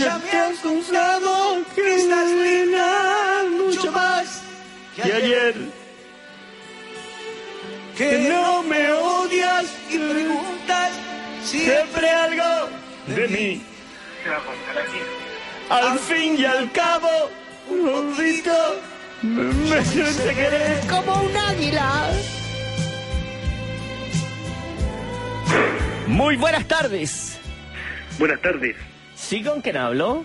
Ya me has confiado que estás linda mucho más que ayer. Que no me odias y preguntas siempre algo de mí. Al fin y al cabo, un poquito me, me siente querer como un águila. Muy buenas tardes. Buenas tardes. ¿Sí con quién hablo?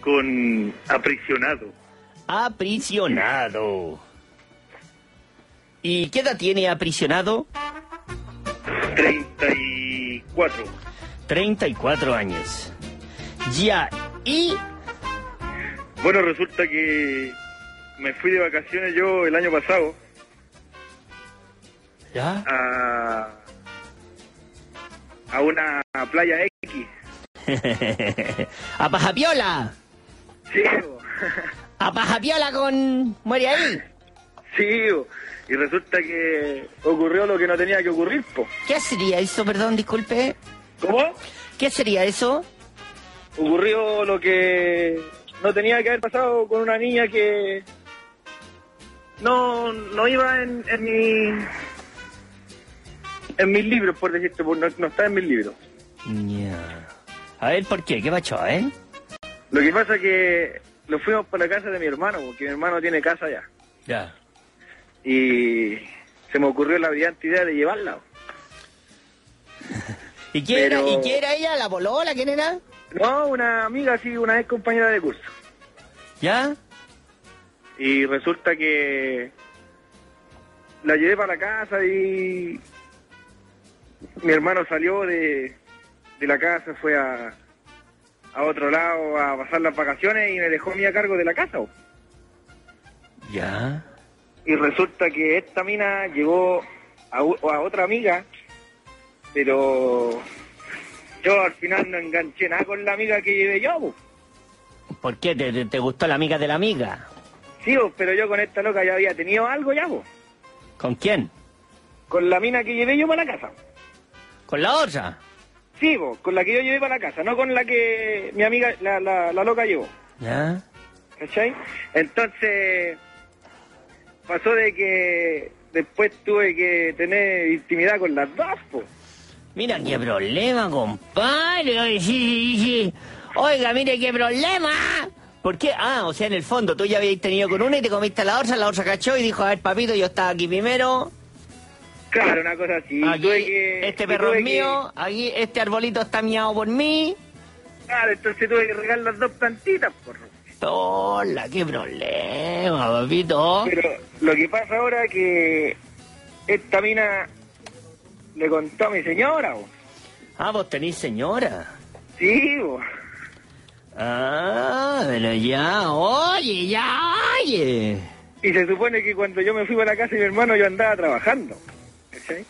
Con aprisionado. Aprisionado. ¿Y qué edad tiene aprisionado? 34. 34 años. Ya, y... Bueno, resulta que me fui de vacaciones yo el año pasado ¿Ya? a, a una playa X. a Pajapiola. Sí, bo. A Pajapiola con... Muere ahí. sí. bo. Y resulta que ocurrió lo que no tenía que ocurrir, po. ¿Qué sería eso, perdón, disculpe? ¿Cómo? ¿Qué sería eso? Ocurrió lo que no tenía que haber pasado con una niña que no, no iba en, en mi en mis libros, por decirte, no, no está en mis libros. A ver, ¿por qué? ¿Qué pacho, eh? Lo que pasa que lo fuimos para la casa de mi hermano, porque mi hermano tiene casa allá. Ya. Y se me ocurrió la brillante idea de llevarla. ¿Y quién, era, ¿Y quién era ella? ¿La polola? ¿Quién era? No, una amiga así, una ex compañera de curso. ¿Ya? Y resulta que la llevé para la casa y mi hermano salió de, de la casa, fue a, a otro lado a pasar las vacaciones y me dejó a mí a cargo de la casa. bo. ¿Ya? Y resulta que esta mina llegó a, otra amiga, pero yo al final no enganché nada con la amiga que llevé yo. bo. ¿Por qué? ¿Te, te, te gustó la amiga de la amiga? Sí, bo, pero yo con esta loca ya había tenido algo ya. ¿Con quién? con la mina que llevé yo para la casa. ¿Con la otra? Sí, con la que yo llevé para la casa, no con la que mi amiga, la, la, la loca llevó. ¿Ya? ¿Cachai? Entonces, pasó de que después tuve que tener intimidad con las dos, po. Mira qué problema, compadre. Sí, sí. Oiga, mire qué problema. ¿Por qué? Ah, o sea, en el fondo tú ya habías tenido con una y te comiste a la otra, la otra cachó y dijo, a ver, papito, yo estaba aquí primero. Claro, una cosa así. Aquí, Tuve que- este perro es que- mío, aquí este arbolito está miado por mí. Claro, entonces tuve que regar las dos plantitas, por Hola, qué problema, papito. Pero lo que pasa ahora es que esta mina le contó a mi señora, bo. Ah, vos tenés señora. Sí, bo. Ah, pero ya, oye, ya, oye. Y se supone que cuando yo me fui para la casa de mi hermano yo andaba trabajando. ¿Cachai?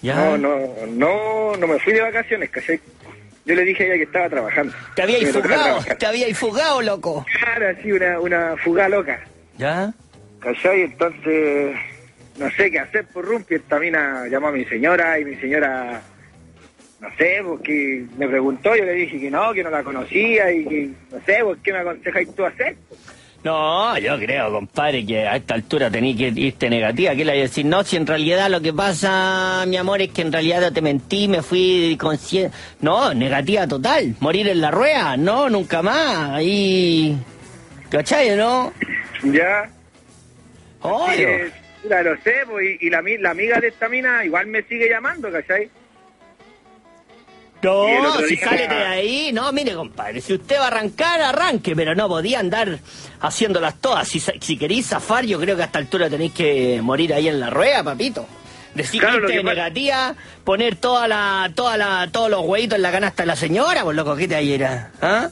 Ya. No, no, no, no me fui de vacaciones, ¿cachai? Yo le dije a ella que estaba trabajando. Te tocaba fugado, te habíais fugado, loco. Claro, así una, una fuga loca. ¿Ya? ¿Cachai? Entonces, no sé qué hacer por Rumpi. Esta mina llamó a mi señora y mi señora, no sé, porque me preguntó, yo le dije que no, que no la conocía y que, no sé, pues, ¿qué me aconsejáis tú hacer? No, yo creo, compadre, que a esta altura tenéis que irte negativa. ¿Qué le voy a decir? No, si en realidad lo que pasa, mi amor, es que en realidad te mentí, me fui consciente. No, negativa total. Morir en la rueda, no, nunca más. Ahí. ¿Cachai, no? Ya. Oye. Eh, puta, lo sé, pues, y, y la, la amiga de esta mina igual me sigue llamando, ¿cachai? No, si día- sálete de ahí, no, mire compadre, si usted va a arrancar, arranque, pero no podía andar haciéndolas todas. Si, si queréis zafar, yo creo que a esta altura tenéis que morir ahí en la rueda, papito. Decir Claro, que negativa, poner toda la, toda la, todos los huevitos en la canasta de la señora, pues loco, ¿qué te ayer? ¿Ah?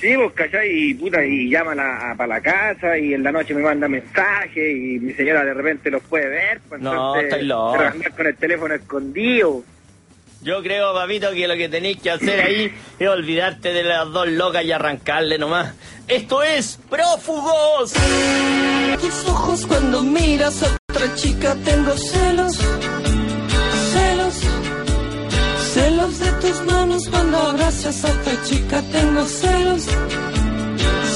Sí, pues, ¿cachai? Y puta, y llama a para la casa y en la noche me manda mensajes y mi señora de repente los puede ver. Pues, No, entonces, estoy loco. con el teléfono escondido. Yo creo, papito, que lo que tenéis que hacer ahí es olvidarte de las dos locas y arrancarle nomás. Esto es Prófugos. Tus ojos cuando miras a otra chica tengo celos, celos, celos de tu tus manos cuando abrazas a otra chica. Tengo celos,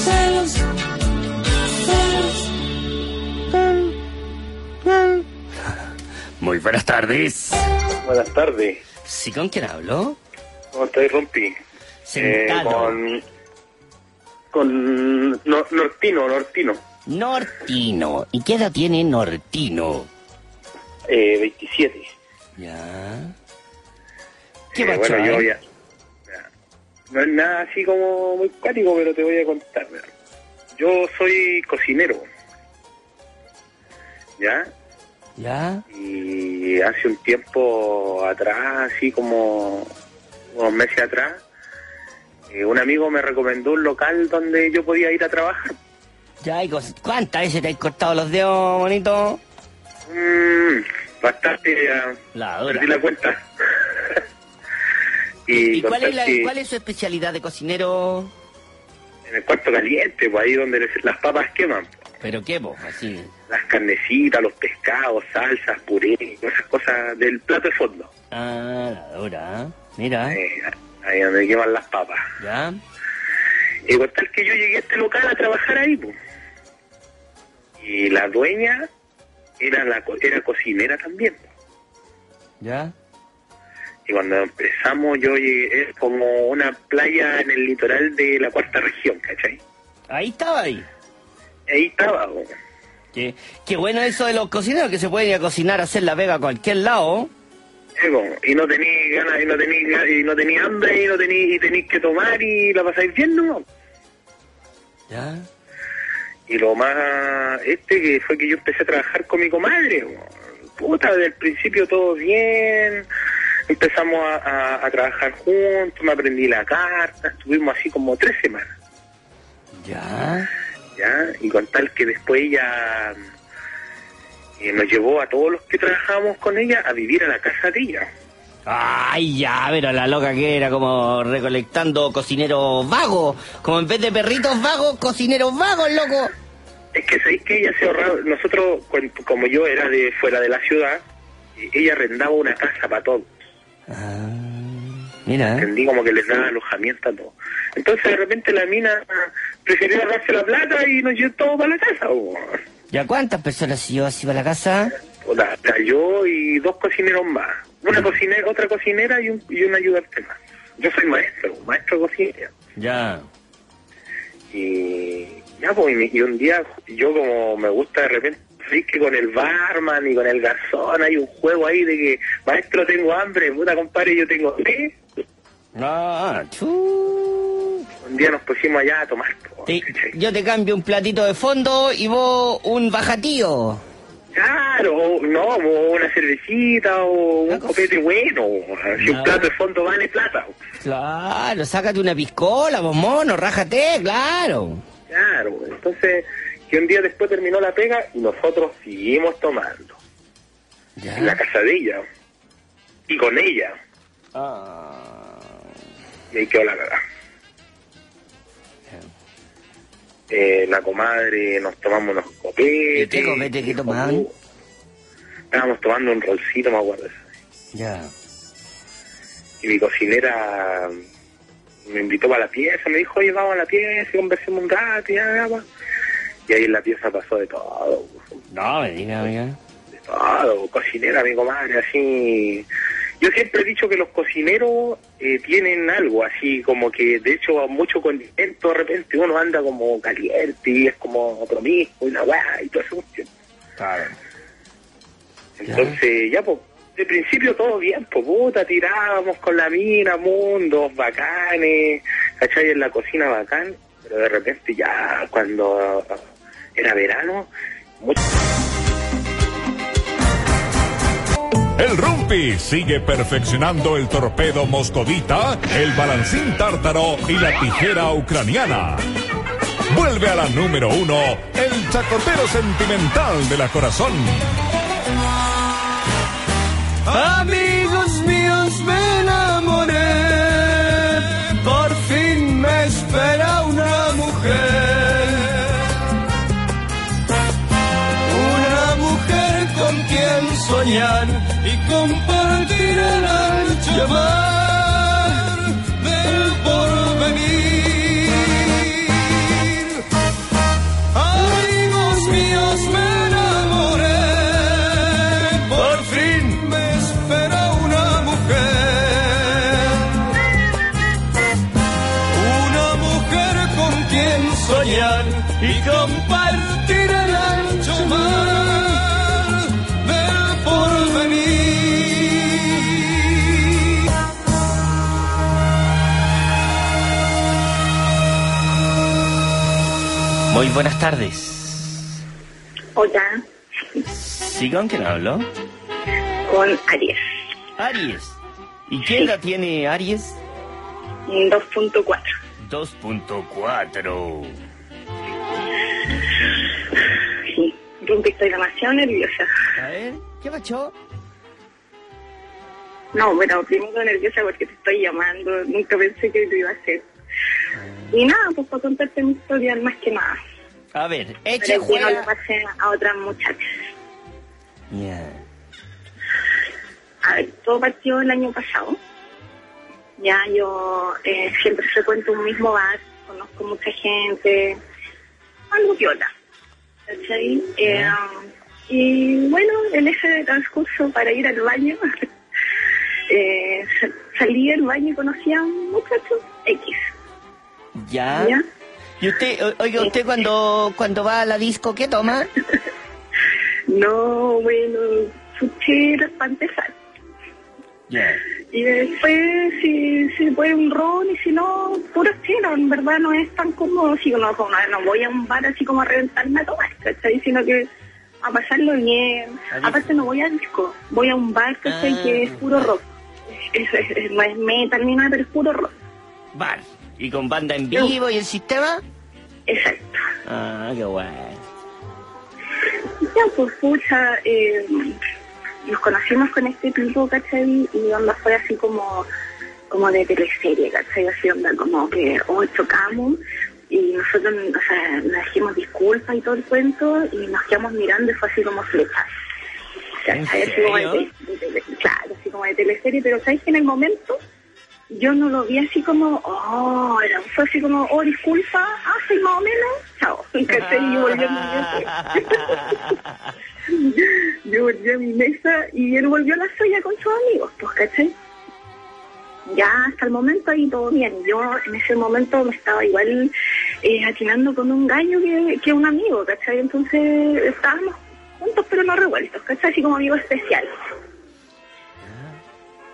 celos, celos. Muy buenas tardes. Buenas tardes. ¿Sí con quién hablo? ¿Cómo estás, Rompi? Sentado. Eh, con... Con... no- Nortino, Nortino. Nortino. ¿Y qué edad tiene Nortino? Eh, 27. Ya. ¿Qué Eh, va a bueno, yo ya... No es nada así como muy cuático, pero te voy a contar. Yo soy cocinero. ¿Ya? ¿Ya? Y hace un tiempo atrás, así como unos meses atrás, eh, un amigo me recomendó un local donde yo podía ir a trabajar. ¿Ya? ¿Y ¿Cuántas veces te has cortado los dedos, bonito? Mm, bastante, ya La perdí la cuenta. y ¿Y cuál es, la- cuál es su especialidad de cocinero? En el cuarto caliente, pues ahí donde les- las papas queman. ¿Pero qué vos? Así. Las carnecitas, los pescados, salsas, puré, esas cosas del plato de fondo. Ah, la dura. ¿eh? Mira. Eh, ahí donde queman las papas. ¿Ya? Y contar que yo llegué a este local a trabajar ahí, pues. Y la dueña era la co- era cocinera también. ¿Ya? Y cuando empezamos yo llegué, es como una playa en el litoral de la cuarta región, ¿cachai? Ahí estaba ahí. Ahí estaba, po. Qué, qué bueno eso de los cocineros que se pueden ir a cocinar, a hacer la vega a cualquier lado. Y no tenéis ganas, y no tenéis y no tenéis hambre, y no tenéis, y tenéis que tomar y la pasáis bien, ¿no? ¿Ya? Y lo más este que fue que yo empecé a trabajar con mi comadre. Puta, desde el principio todo bien. Empezamos a, a- a trabajar juntos, me aprendí la carta, estuvimos así como tres semanas, ¿Ya? ¿Ya? Y con tal que después ella eh, nos llevó a todos los que trabajábamos con ella a vivir a la casa de ella. Ay, ya, pero la loca que era como recolectando cocineros vagos. Como en vez de perritos vagos, cocineros vagos, loco. Es que sabéis que ella se ahorraba, nosotros, como yo era de fuera de la ciudad, ella arrendaba una casa para todos. Ah, mira. entendí como que les daba alojamiento a todos. Entonces de repente la mina prefirió ahorrarse la plata y nos llevó todo para la casa. po. ¿Ya cuántas personas se llevó así para la casa? Hasta yo y dos cocineros más. Una cocinera, otra cocinera y un, y un ayudante más. Yo soy maestro, maestro de cocina. Ya. Y ya, pues, y, y un día yo como me gusta de repente, que con el barman y con el garzón hay un juego ahí de que, maestro, tengo hambre, puta compadre, yo tengo sed. Ah. Un día nos pusimos allá a tomar. po, yo te cambio un platito de fondo y vos un bajatío. Claro, no, o una cervecita o un copete bueno. Si un plato de fondo vale plata. Claro, sácate una piscola, vos mono, rájate, claro. Claro, entonces, que un día después terminó la pega y nosotros seguimos tomando. En la casa de ella. Y con ella. Ah, Y ahí quedó la cagada. Eh, la comadre, nos tomamos unos copetes. ¿Y qué copete que tomaban? Estábamos tomando un rolcito, me acuerdo. ya. Y mi cocinera me invitó para la pieza, me dijo, oye, vamos a la pieza y conversemos un rato y ya. Y ahí en la pieza pasó de todo, No, me diga, de todo, cocinera, mi comadre, así. Yo siempre he dicho que los cocineros eh, tienen algo así, como que de hecho mucho condimento, de repente uno anda como caliente y es como promiscuo y la weá y todo eso. Claro. Entonces, ya, pues, de principio todo bien, pues, puta, tirábamos con la mina, mundos bacanes, ¿cachai? En la cocina bacán, pero de repente ya, cuando era verano, mucho... El Rumpi sigue perfeccionando el torpedo moscovita, el balancín tártaro y la tijera ucraniana. Vuelve a la número uno, el chacotero sentimental de la corazón. Amigos míos, me enamoré. Por fin me espera una mujer. Una mujer con quien soñar y compartir el ancho mar del porvenir. Amigos míos, me enamoré. Por fin me espera una mujer. Una mujer con quien soñar y compartir. Buenas tardes. Hola, ¿Sí con quién hablo? con Aries, Aries. ¿Y qué edad tiene Aries? 2.4. 2.4. Sí, Rumpi, estoy demasiado nerviosa. A ver, ¿qué pasó? No, bueno, primero nerviosa porque te estoy llamando, nunca pensé que lo iba a hacer. Y nada, pues para contarte mi historia más que nada. A ver, eche que no le juega. pase a otras muchachas. Ya. A ver, todo partió el año pasado. Ya yo eh, siempre frecuento un mismo bar, conozco mucha gente, algo viola. ¿Cachai? Eh, y bueno, en ese transcurso para ir al baño, eh, sa- salí del baño y conocí a un muchacho X. ¿Ya? ¿Ya? ¿Y usted, oiga, usted cuando, cuando va a la disco, qué toma? No, bueno, chucheras para empezar. Ya. Y después, si, si puede un ron y si no, puro chino, en verdad no es tan cómodo. Si no, no, no voy a un bar así como a reventarme a tomar, ¿cachai? Sino que a pasarlo bien. A. Aparte no voy a disco, voy a un bar, ¿cachai? Ah. Que es puro rock. Es, es- es- no es metal ni nada, pero es puro rock. Bar. ¿Y con banda en vivo y el sistema? Exacto. Ah, qué bueno. Ya, pues, pucha, eh, nos conocimos con este tipo, ¿cachai? Y onda fue así como, como de teleserie, ¿cachai? Así onda como que, oh, chocamos y nosotros, o sea, nos dijimos disculpas y todo el cuento y nos quedamos mirando y fue así como flechas. ¿En ¿Cachai? Así como de- de- claro, así como de teleserie, pero ¿sabes que en el momento yo no lo vi así como, oh, fue así como, oh, disculpa, ah, sí, más o menos, chao. Y yo volví a mi mesa. Yo volví a mi mesa y él volvió a la suya con sus amigos, pues, ¿cachai? Ya hasta el momento ahí todo bien. Yo en ese momento me estaba igual eh, atinando con un gallo que, que un amigo, ¿cachai? Entonces estábamos juntos pero no revueltos, ¿cachai? Así como amigos especiales.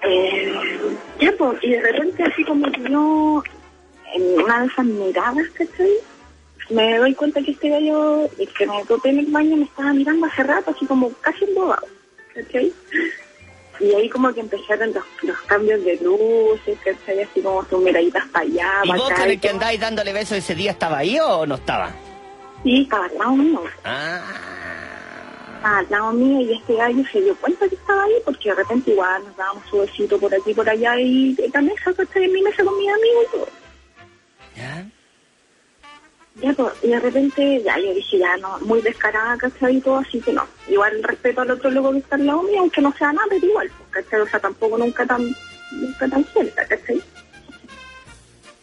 Eh, ya, pues, y de repente así como que yo, en una de esas miradas, ¿cachai? Me doy cuenta que este gallo, el que me topé en el baño, me estaba mirando hace rato, así como casi embobado, ¿cachai? Y ahí como que empezaron los, los cambios de luces, ¿cachai? Así como sus miraditas para allá, ¿Y para vos acá. con el que andáis dándole besos ese día estaba ahí o no estaba? Sí, estaba al lado mío. Ah. Estaba al lado mío y este gallo se dio cuenta que estaba ahí porque de repente igual nos dábamos su besito por aquí por allá y la mesa, ¿cachai? En mi mesa con mis amigos y todo. ¿Ya? Ya, pues, y de repente, ya, yo dije, ya, no, muy descarada, ¿cachai? Y todo, así que no. Igual respeto al otro loco que está al lado mío, aunque no sea nada, pero igual, pues, ¿cachai? O sea, tampoco nunca tan, nunca tan suelta, ¿cachai?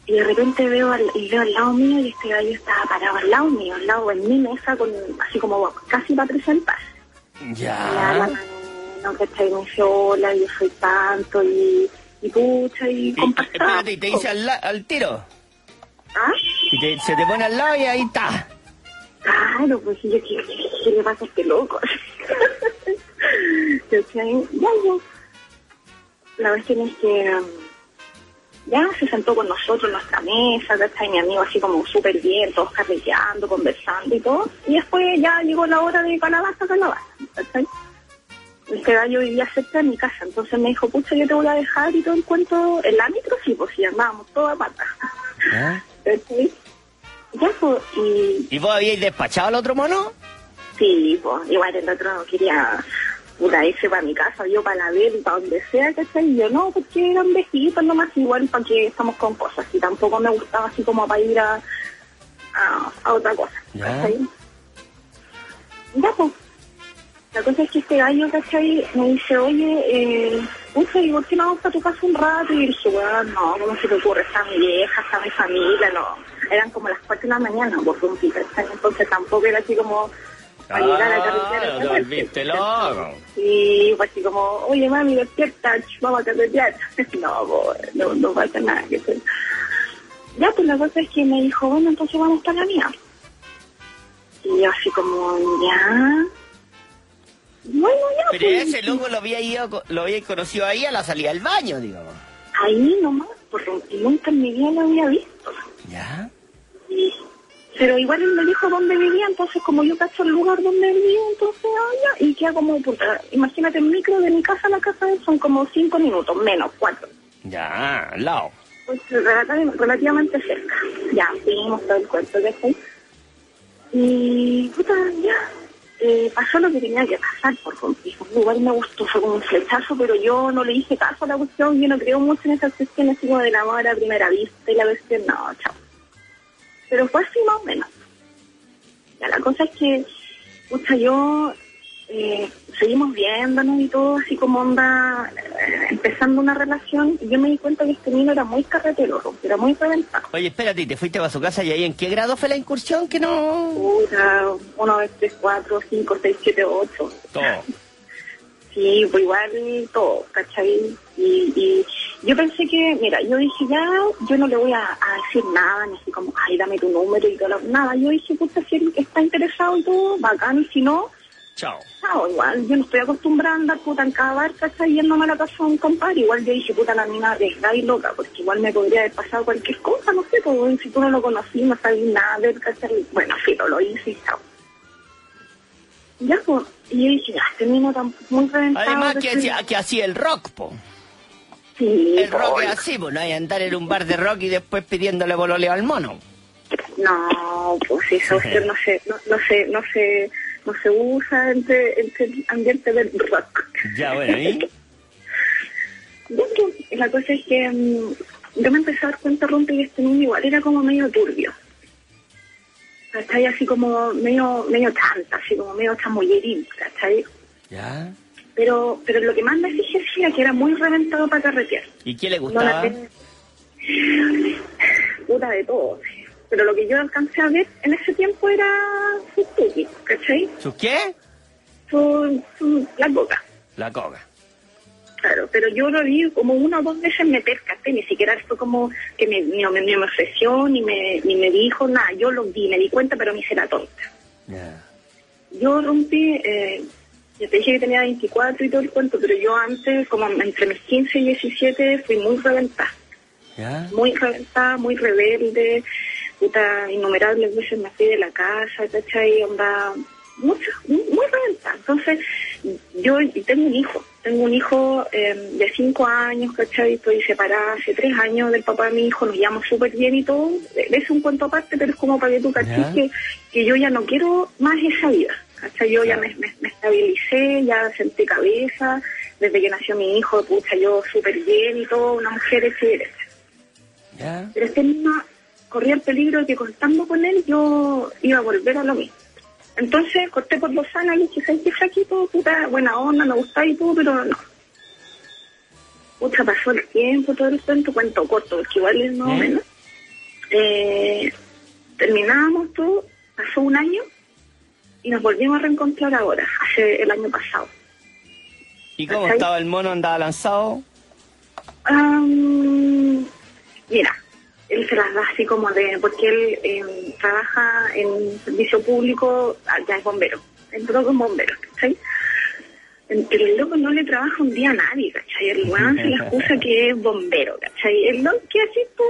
Y de repente veo al, y veo al lado mío y este gallo estaba parado al lado mío, al lado en mi mesa, con, así como casi para presentar. Ya, la Ya. mano, no, ¿cachai? Me dice, hola, yo soy tanto, y, y pucha, y Y, espérate, y te dice al, al tiro. ¿Ah? Y te- se te pone al lado y ahí está. Claro, pues yo, ¿qué, qué, qué le pasa a este loco? Ya, ya. La cuestión es que um, ya se sentó con nosotros en nuestra mesa, ¿cachai? Mi amigo así como súper bien, todos carreteando, conversando y todo. Y después ya llegó la hora de calabaza, calabaza, ¿cachai? Este gallo vivía cerca de mi casa, entonces me dijo, pucha, yo te voy a dejar y todo el cuento en la micro, sí, pues si andábamos toda pata. ¿Cachai? Ya, pues, y ¿Y vos habíais despachado al otro mono? Sí, pues igual el otro quería puta, irse para mi casa, yo para la ver y para donde sea, ¿cachai? Y yo no, porque eran vestiditos nomás, igual para que estamos con cosas. Y tampoco me gustaba así como para ir a, a, a otra cosa, Ya. ¿cachai? Ya, pues. La cosa es que este gallo, ¿cachai? Me dice, oye, eh, pucha, ¿y por qué no vamos para tu casa un rato? Y dije, bueno, no, ¿cómo se te ocurre? Está mi vieja, está mi familia, no. Eran como las 4 de la mañana, por rumpi, ¿cachai? Entonces tampoco era así como para llegar a la carretera. Ah, te loco. Y fue así como, oye mami, despierta, vamos a carretear. No, no, no pasa nada. Que. Ya, pues la cosa es que me dijo, bueno, entonces vamos para la mía. Y yo así como, ya. Bueno, ya. Pero pues, ese loco lo había ido, lo había conocido ahí a la salida del baño, digamos. Ahí nomás, por y nunca en mi vida lo había visto. ¿Ya? Y- Pero igual él me dijo dónde vivía, entonces como yo cacho el lugar donde vivía, entonces, ya, y queda como, puta, imagínate el micro de mi casa a la casa de él son como cinco minutos, menos, cuatro. Ya, al lado. Pues relati- relativamente cerca. Ya, fuimos todo el cuento de ahí. Y, puta, ya, eh, pasó lo que tenía que pasar, por ejemplo. Igual me gustó, fue como un flechazo, pero yo no le hice caso a la cuestión, yo no creo mucho en esas cuestiones como del amor a primera vista y la cuestión, no, chao. Pero fue así más o menos. Ya, la cosa es que, pucha, yo, eh, seguimos viéndonos y todo, así como onda, eh, empezando una relación, y yo me di cuenta que este niño era muy carretero, era muy reventado. Oye, espérate, ¿y te fuiste para su casa y ahí en qué grado fue la incursión? Que no... Puta, uno, dos, tres, cuatro, cinco, seis, siete, ocho. Todo. Sí, pues igual todo, ¿cachai? Y, y yo pensé que, mira, yo dije ya, yo no le voy a, a decir nada, ni así como, ay, dame tu número y todo, lo- nada. Yo dije, puta, si él está interesado y todo, bacán, y si no, Chao. chao, igual, yo no estoy acostumbrada a andar puta en cada bar, ¿cachai? Yéndome a la casa de un compadre, igual yo dije, puta, la mina arriesgada y loca, porque igual me podría haber pasado cualquier cosa, no sé, pues si tú no lo conocí, no sabías nada él, ¿cachai? Bueno, sí, lo hice y chao. Ya, pues, y yo dije, este tan muy reventado. Además que ¿cachai? hacía, que hacía el rock, po. Sí, El rock es así, pues no hay que andar en un bar de rock y después pidiéndole bololeo al mono. No, pues eso usted no se, no, no se, no se, no se usa entre, entre el ambiente del rock. Ya, bueno, ¿y? Ya, pues, la cosa es que mm, yo me empecé a dar cuenta, Rumpi, que este niño igual era como medio turbio. ¿Cachai? Así como medio, medio chanta, así como medio chamullerín, ¿cachai? ¿Ya? Pero, pero lo que más me fijé sí era que era muy reventado para carretear. ¿Y qué le No gustaba? tengo- Puta de todo. Pero lo que yo alcancé a ver en ese tiempo era su tuki, ¿cachai? ¿Sus qué? Su, su, la coca. La coca. Claro, pero yo lo vi como una o dos veces meter café, ni siquiera fue como que me, ni, me, ni me ofreció, ni me, ni me dijo nada. Yo lo vi, me di cuenta, pero me hice la tonta. Yo rompí, eh, te dije que tenía 24 y todo el cuento, pero yo antes, como entre mis 15 y 17, fui muy reventada. Muy reventada, muy rebelde, puta, innumerables veces me fui de la casa, ¿cachai? Onda, mucho, muy, muy reventada. Entonces, yo tengo un hijo, tengo un hijo eh, de cinco años, ¿cachai? Estoy separada hace tres años del papá de mi hijo, nos llevamos súper bien y todo. Es un cuento aparte, pero es como para que tú Ya. caches que, que yo ya no quiero más esa vida. ¿cachai? Yo ya me, me- me estabilicé, ya senté cabeza, desde que nació mi hijo, pucha, yo súper bien y todo, una mujer hecha y. Pero este niño corría el peligro de que contando con él yo iba a volver a lo mismo. Entonces corté por los años y dije, ¿sabes qué flaquito? Puta, buena onda, me gusta y todo, pero no. Pucha, pasó el tiempo, todo el cuento, cuento corto, porque igual es más o menos. Eh, terminábamos todo, pasó un año y nos volvimos a reencontrar ahora, hace el año pasado. ¿Y cómo estaba el mono? ¿Andaba lanzado? Am, mira, él se las da así como de, porque él eh, trabaja en servicio público, ya es bombero, el loco es bombero, ¿cachai? Pero el loco no le trabaja un día a nadie, ¿cachai? El weón se le excusa que es bombero, ¿cachai? El loco que así tú,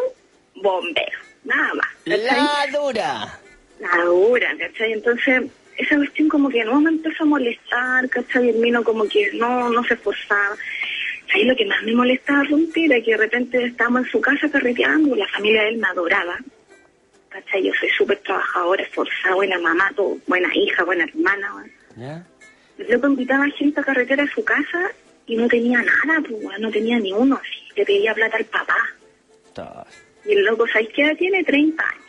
bombero, nada más, ¿cachai? ¡La dura! la dura, ¿cachai? Entonces, esa cuestión como que no me empezó a molestar, ¿cachai? El mino como que no, no se esforzaba. Ahí lo que más me molestaba Rumpi era que de repente estábamos en su casa carreteando, la familia de él me adoraba, ¿cachai? Yo soy súper trabajadora, esforzada, buena mamá, todo, buena hija, buena hermana. ¿Ya? El loco invitaba a gente a carretera a su casa y no tenía nada, pues, no tenía ni uno, así. Le pedía plata al papá. Todo. Y el loco, ¿sabes qué edad tiene? 30 años.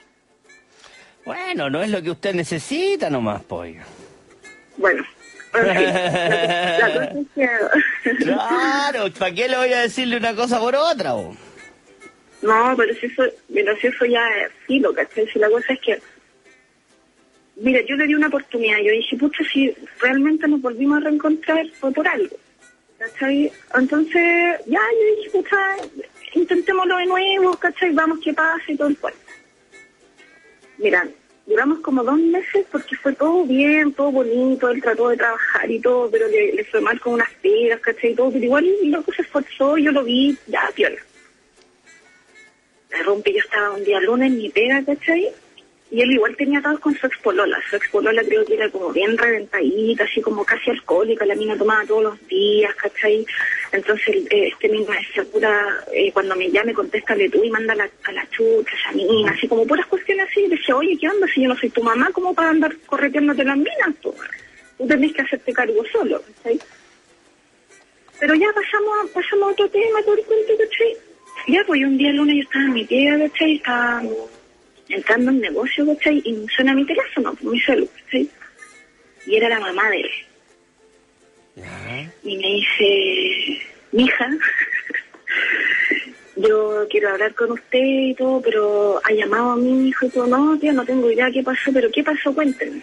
Bueno, no es lo que usted necesita nomás, pues. Bueno, Claro, ¿para qué le voy a decirle una cosa por otra? No, pero si eso, pero si eso ya es filo, ¿cachai? Si la cosa es que, mira, yo le di una oportunidad, yo dije, pucha, si realmente nos volvimos a reencontrar fue por algo, ¿cachai? Entonces, ya, yo dije, pucha, intentémoslo de nuevo, ¿cachai? Vamos, que pasa y todo el cuento. Mira, duramos como dos meses porque fue todo bien, todo bonito, él trató de trabajar y todo, pero le, fue mal con unas pegas, ¿cachai? Y todo, pero igual loco se esforzó, yo lo vi, ya, piola. Me rompí, yo estaba un día lunes mi pega, ¿cachai? Y él igual tenía atados con su expolola. Su expolola creo que era como bien reventadita, así como casi alcohólica. La mina tomaba todos los días, ¿cachai? Entonces eh, este mismo pura, eh, cuando me llame, contéstale tú y manda a la, a chucha, esa mina, así como puras cuestiones así. Y decía, oye, ¿qué onda? Si yo no soy tu mamá, ¿cómo para andar correteándote las minas? Tú, tú tenés que hacerte cargo solo, ¿cachai? Pero ya pasamos, pasamos a otro tema, todo el cuento, ¿cachai? Ya, pues un día lunes yo estaba en mi pega, ¿cachai? Estaba entrando en negocio, ¿cachai? Y suena mi teléfono, mi celular, ¿cachai? Y era la mamá de él. Y me dice, mija, yo quiero hablar con usted y todo, pero ha llamado a mi hijo y todo, no, tío, no tengo idea qué pasó, pero ¿qué pasó? Cuéntenme.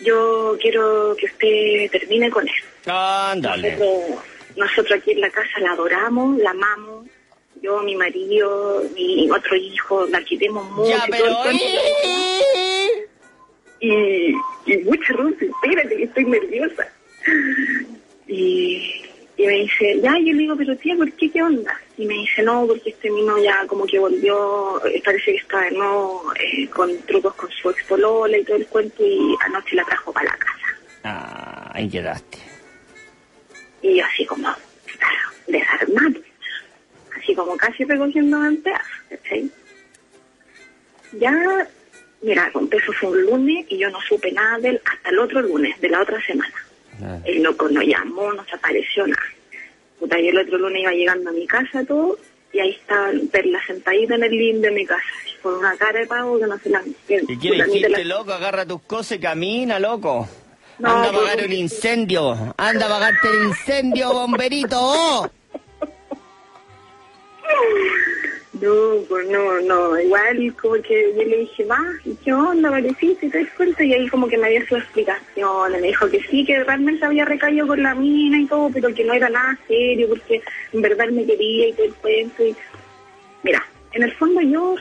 Yo quiero que usted termine con él. Ándale. Nosotros, nosotros aquí en la casa la adoramos, la amamos. Yo, mi marido, mi otro hijo, la queremos mucho. Ya, y todo cuento. y, y mucha luz, espérate que estoy nerviosa. Y, y me dice, ya, yo le digo, pero tía, ¿por qué? ¿Qué onda? Y me dice, no, porque este niño ya como que volvió, eh, parece que está de nuevo eh, con trucos con su expolola y todo el cuento y anoche la trajo para la casa. Ah, ahí quedaste. Y yo así como, claro, desarmado. Así como casi recogiendo en pedazos, ¿cachai? Ya, mira, eso fue un lunes y yo no supe nada de él hasta el otro lunes, de la otra semana. Ah. El loco no llamó, no se apareció nada. Puta, y el otro lunes iba llegando a mi casa todo, y ahí estaba Perla sentadita en el living de mi casa, con una cara de pavo que no se la... ¿Y qué puta, le ni te la- dijiste, loco? Agarra tus cosas y camina, loco. No, Anda a pues, apagar un incendio. Anda a apagarte el incendio, bomberito. oh. No, pues no, no, igual como que yo le dije, va, ¿y qué onda, pareciste? Y todo el cuento, y ahí como que me dio su explicación, me dijo que sí, que realmente había recaído con la mina y todo, pero que no era nada serio, porque en verdad me quería y todo el cuento, y... Mira, en el fondo yo,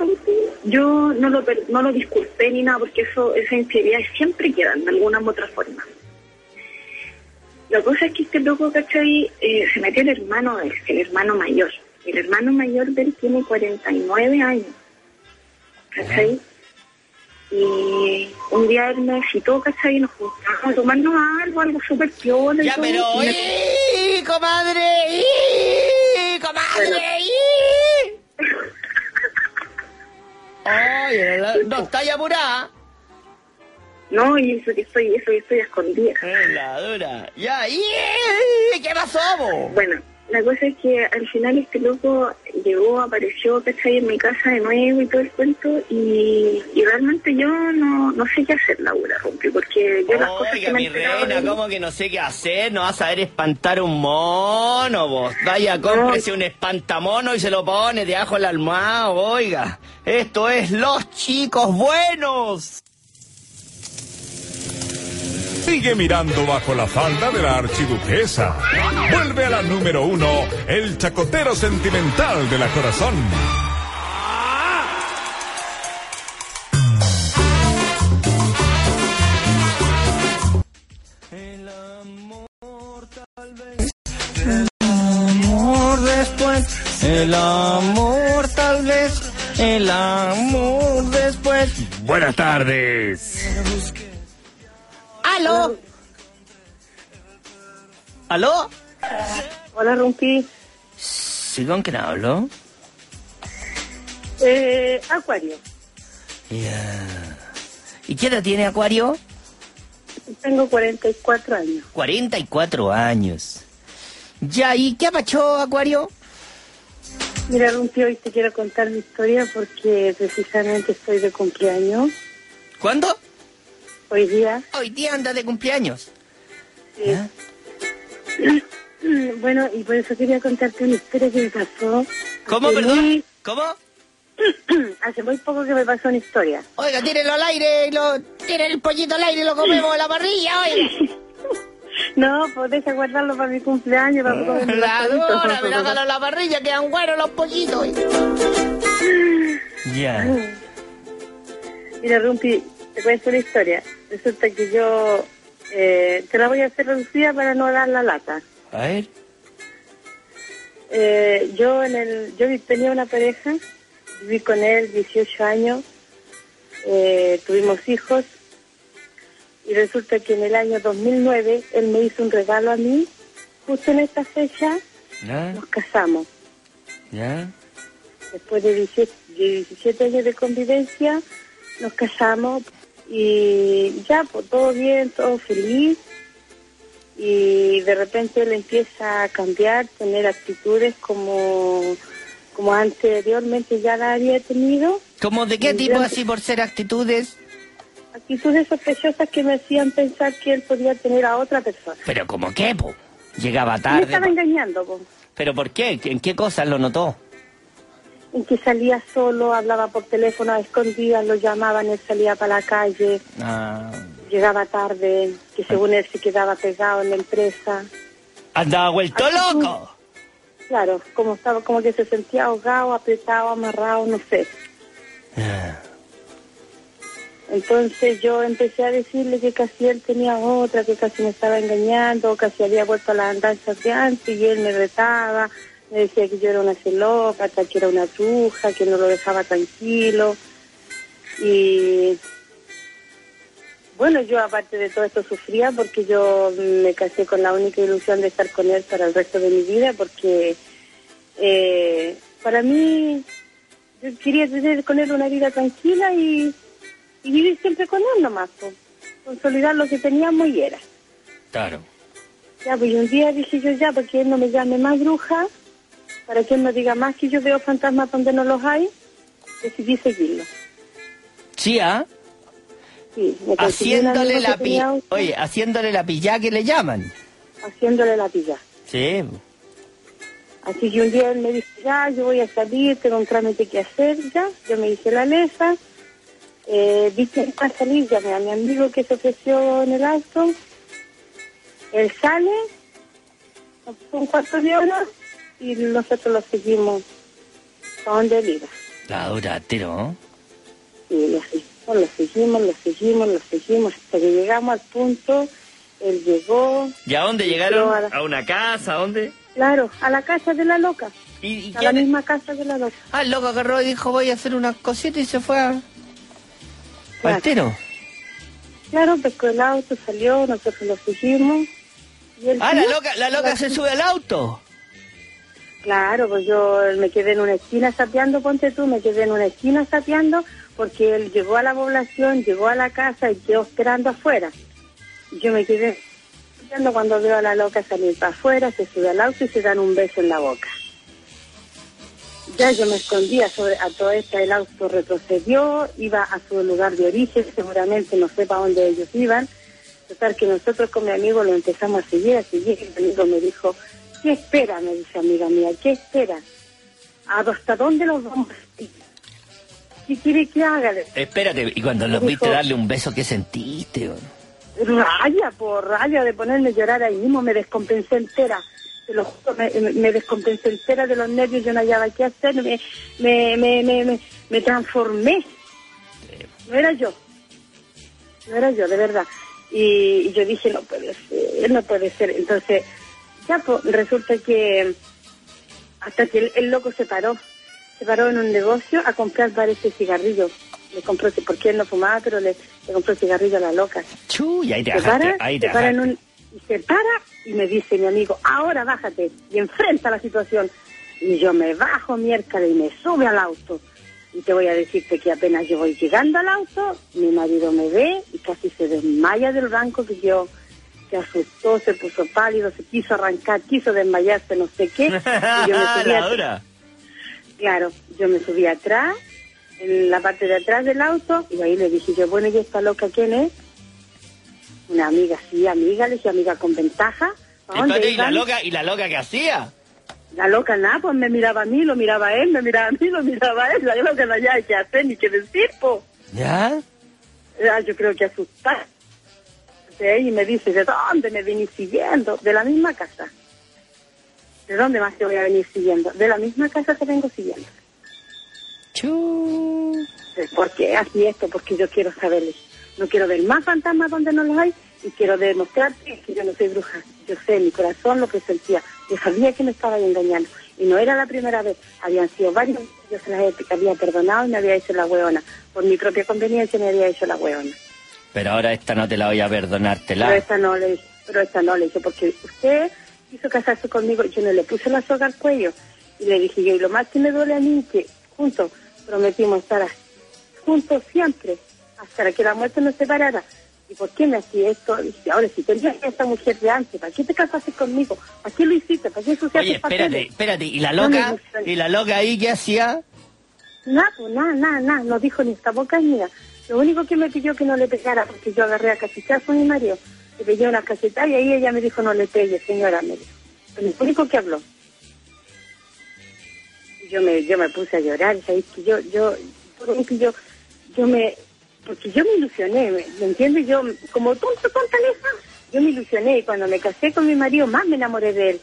yo no lo, no lo disculpé ni nada, porque eso, esas infidelidades siempre quedan de alguna u otra forma. La cosa es que este loco, ¿cachai? Eh, se metió el hermano el hermano mayor. El hermano mayor de él tiene 49 años. ¿Cachai? Y un día él me citó, ¿cachai? Y nos juntamos a tomarnos algo, algo súper piola. Ya, todo. pero... Y me- ¡ih, comadre! ¡ih, comadre! Ay, la- no está ya apurada. No, y eso que estoy, eso que estoy escondida. La dura. Ya, ¡ih! ¿qué pasó, bo? Bueno, la cosa es que al final este loco llegó, apareció, ¿cachai? En mi casa de nuevo y todo el cuento y, y realmente yo no, no sé qué hacer, Laura, Rompi, porque yo las cosas que Oiga, me mi de reina, ¿cómo que no sé qué hacer? No vas a saber espantar un mono, vos. Vaya, cómprese un espantamono y se lo pone debajo de la almohada, oiga. Esto es Los Chicos Buenos. Sigue mirando bajo la falda de la archiduquesa. Vuelve a la número uno, el chacotero sentimental de la corazón. El amor tal vez. El amor después. El amor tal vez. El amor después. Buenas tardes. ¿Aló? ¿Aló? Hola, Rompi. ¿Sí con quién hablo? Eh, Acuario. Ya. ¿Y qué edad tiene Acuario? Tengo 44 años. 44 años. Ya, ¿y qué apachó, Acuario? Mira, Rumpi, hoy te quiero contar mi historia porque precisamente estoy de cumpleaños. ¿Cuándo? Hoy día, Hoy día anda de cumpleaños. Sí. Bueno, y por eso quería contarte una historia que me pasó. ¿Cómo, perdón? muy- ¿Cómo? hace muy poco que me pasó una historia. Oiga, tírenlo al aire, y lo, tiren el pollito al aire y lo comemos en la parrilla, oiga. No, pues deja guardarlo para mi cumpleaños, para comer La dura, me hágalo en la parrilla, quedan buenos los pollitos. Ya. Mira, Rumpi, te cuento una historia. Resulta que yo eh, te la voy a hacer reducida para no dar la lata. A ver. Eh, yo en el, yo tenía una pareja, viví con él 18 años, eh, tuvimos hijos y resulta que en el año 2009 él me hizo un regalo a mí, justo en esta fecha ¿Ya? nos casamos. ¿Ya? Después de 17, de 17 años de convivencia nos casamos y ya, pues todo bien, todo feliz y de repente él empieza a cambiar, tener actitudes como, como anteriormente ya la había tenido, ¿Cómo de qué Y tipo yo- así por ser actitudes? actitudes sospechosas que me hacían pensar que él podía tener a otra persona. Pero como qué, po. Llegaba Y me tarde. estaba po. engañando, po. ¿Pero por qué? ¿En qué cosas lo notó? En que salía solo, hablaba por teléfono a escondidas, lo llamaban, él salía para la calle, Ah, llegaba tarde, que según él se quedaba pegado en la empresa. andaba vuelto loco. Claro, como estaba, como que se sentía ahogado, apretado, amarrado, no sé. Ah, Entonces yo empecé a decirle que casi él tenía otra, que casi me estaba engañando, casi había vuelto a las andanzas de antes y él me retaba, me decía que yo era una celópata, que era una truja, que no lo dejaba tranquilo. Y bueno, yo aparte de todo esto sufría porque yo me casé con la única ilusión de estar con él para el resto de mi vida porque eh, para mí yo quería tener con él una vida tranquila y, y vivir siempre con él nomás, po. consolidar lo que teníamos y era. Claro. Ya, pues un día dije yo ya, porque él no me llame más bruja, para que él no diga más que yo veo fantasmas donde no los hay, decidí seguirlo. Sí, ¿ah? Sí, me Haciéndole la tenía pi... auto, Oye, haciéndole la pilla que le llaman. haciéndole la pilla. Sí. Así que un día él me dice, ya, yo voy a salir, tengo un trámite que hacer, ya. Yo me hice la lesa, eh, dije, para salir, llamé a mi amigo que se ofreció en el auto. Él sale, un cuarto de hora y nosotros lo seguimos a donde él iba. La dura, tiro. Y lo seguimos, lo seguimos, lo seguimos, lo seguimos, hasta que llegamos al punto, él llegó, ¿Y a dónde llegaron? ¿A una casa? ¿A dónde? claro, a la casa de la loca, ¿Y, y a la misma casa de la loca. Ah, el loco agarró y dijo voy a hacer unas cositas y se fue a... Claro. al tiro. Claro, pescó el auto, salió, nosotros lo seguimos. Y él Ah, la loca, la loca se sube al auto. Claro, pues yo me quedé en una esquina sapeando, ponte tú, me quedé en una esquina sapeando porque él llegó a la población, llegó a la casa y quedó esperando afuera. Yo me quedé sapeando cuando veo a la loca salir para afuera, se sube al auto y se dan un beso en la boca. Ya yo me escondía sobre a todo esto, el auto retrocedió, iba a su lugar de origen, seguramente no sé para dónde ellos iban. Total que nosotros con mi amigo lo empezamos a seguir, a seguir, mi amigo me dijo, ¿qué espera? Me dice amiga mía, ¿qué espera? ¿Hasta dónde los vamos a seguir? ¿Qué quiere que haga? Espérate, y cuando los Dijo- viste darle un beso, ¿qué sentiste? Raya por raya de ponerme a llorar ahí mismo, me descompensé entera. Te lo juro, me, descompensé entera de los nervios, yo no hallaba qué hacer, me, me, me, me, me, me transformé. No era yo, no era yo, de verdad. Y, y yo dije, no puede ser, no puede ser. Entonces, ya pues, resulta que hasta que el, el loco se paró, se paró en un negocio a comprar parece cigarrillos. Le compró, porque él no fumaba, pero le, le compró cigarrillo a la loca. Chu, y ahí te Se para, ahí te se para en un, se para y me dice mi amigo, ahora bájate y enfrenta la situación. Y yo me bajo miércoles y me sube al auto. Y te voy a decirte que apenas yo voy llegando al auto, mi marido me ve y casi se desmaya del banco que yo se asustó, se puso pálido, se quiso arrancar, quiso desmayarse, no sé qué. Y yo me subí la a- dura. Claro, yo me subí atrás, en la parte de atrás del auto, y ahí le dije yo, bueno, ¿y esta loca quién es? Una amiga, sí, amiga, le dije, amiga con ventaja. ¿A dónde Espérate, ¿y la loca, y la loca qué hacía? La loca nada, pues me miraba a mí, lo miraba a él, me miraba a mí, lo miraba a él, la loca no había qué hacer ni qué decir, po. ¿Ya? Ah, yo creo que asustar. Y me dice, ¿de dónde me venís siguiendo? De la misma casa. ¿De dónde más te voy a venir siguiendo? De la misma casa te vengo siguiendo. Chu. ¿por qué así esto? Porque yo quiero saberle. No quiero ver más fantasmas donde no los hay y quiero demostrarte que yo no soy bruja. Yo sé en mi corazón lo que sentía. Yo sabía que me estaba engañando. Y no era la primera vez. Habían sido varios. Yo se las había perdonado y me había hecho la hueona. Por mi propia conveniencia me había hecho la hueona. Pero ahora esta no te la voy a perdonártela. Pero esta no le pero esta no le dije, porque usted quiso casarse conmigo, yo no le puse la soga al cuello. Y le dije yo, y lo más que me duele a mí, que juntos prometimos estar juntos siempre, hasta que la muerte nos separara. ¿Y por qué me hacía esto? Dije, ahora si tendrías a esta mujer de antes, ¿para qué te casaste conmigo? ¿Para qué lo hiciste? ¿Para qué ensuciaste Oye, espérate, papeles? espérate. ¿Y la loca? gusta. ¿Y la loca ahí qué hacía? Nada, pues, nada, nada, nada, no dijo ni esta boca ni nada. Lo único que me pidió que no le pegara, porque yo agarré a cachetar con mi marido, le pegué una cachetada y ahí ella me dijo, no le pegue, señora, me dijo. Lo único que habló. Yo me, yo me puse a llorar, ¿sabes? Que yo, yo, que yo, yo me, porque yo me ilusioné, ¿me, me entiendes? Yo, como tonto, tonta leja, yo me ilusioné y cuando me casé con mi marido más me enamoré de él.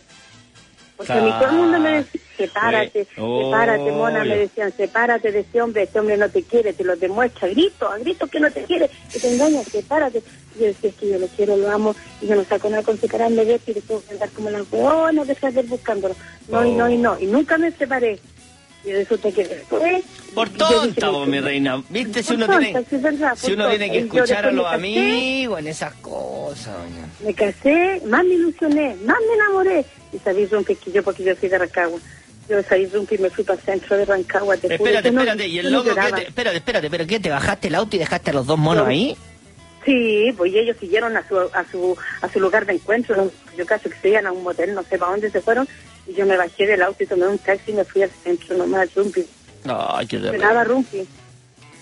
Porque a mí todo el mundo me decía, sepárate, Fue- sepárate, mona, me decían, sepárate de ese hombre, este hombre no te quiere, te lo demuestra, grito, a grito que no te quiere, que te engaña, sepárate. Y yo decía, es que yo lo quiero, lo amo, y yo no saco nada con separarme de esto y después andar como la huevona detrás de él buscándolo. No, y no, y no, y nunca me separé. Y resulta que después... Por tonta, vos, mi reina. ¿Viste? Si uno tonta, tiene, sí es verdad, si uno tiene que escuchar a me los casé, amigos en esas cosas, doña. Me casé, más me ilusioné, más me enamoré. Y que yo, porque yo soy de Rancagua. Yo sabí Rumpi y me fui para el centro de Rancagua. Te juro, Espérate, yo no- espérate. ¿Y el loco te... Espérate, espérate. ¿Pero qué? ¿Te bajaste el auto y dejaste a los dos monos No. ahí? Sí, pues y ellos siguieron a su, a su, a su lugar de encuentro. Yo caso que se iban a un motel, no sé para dónde se fueron. Y yo me bajé del auto y tomé un taxi y me fui al centro nomás, Rumpi. Ay, qué. Lloraba Rumpi.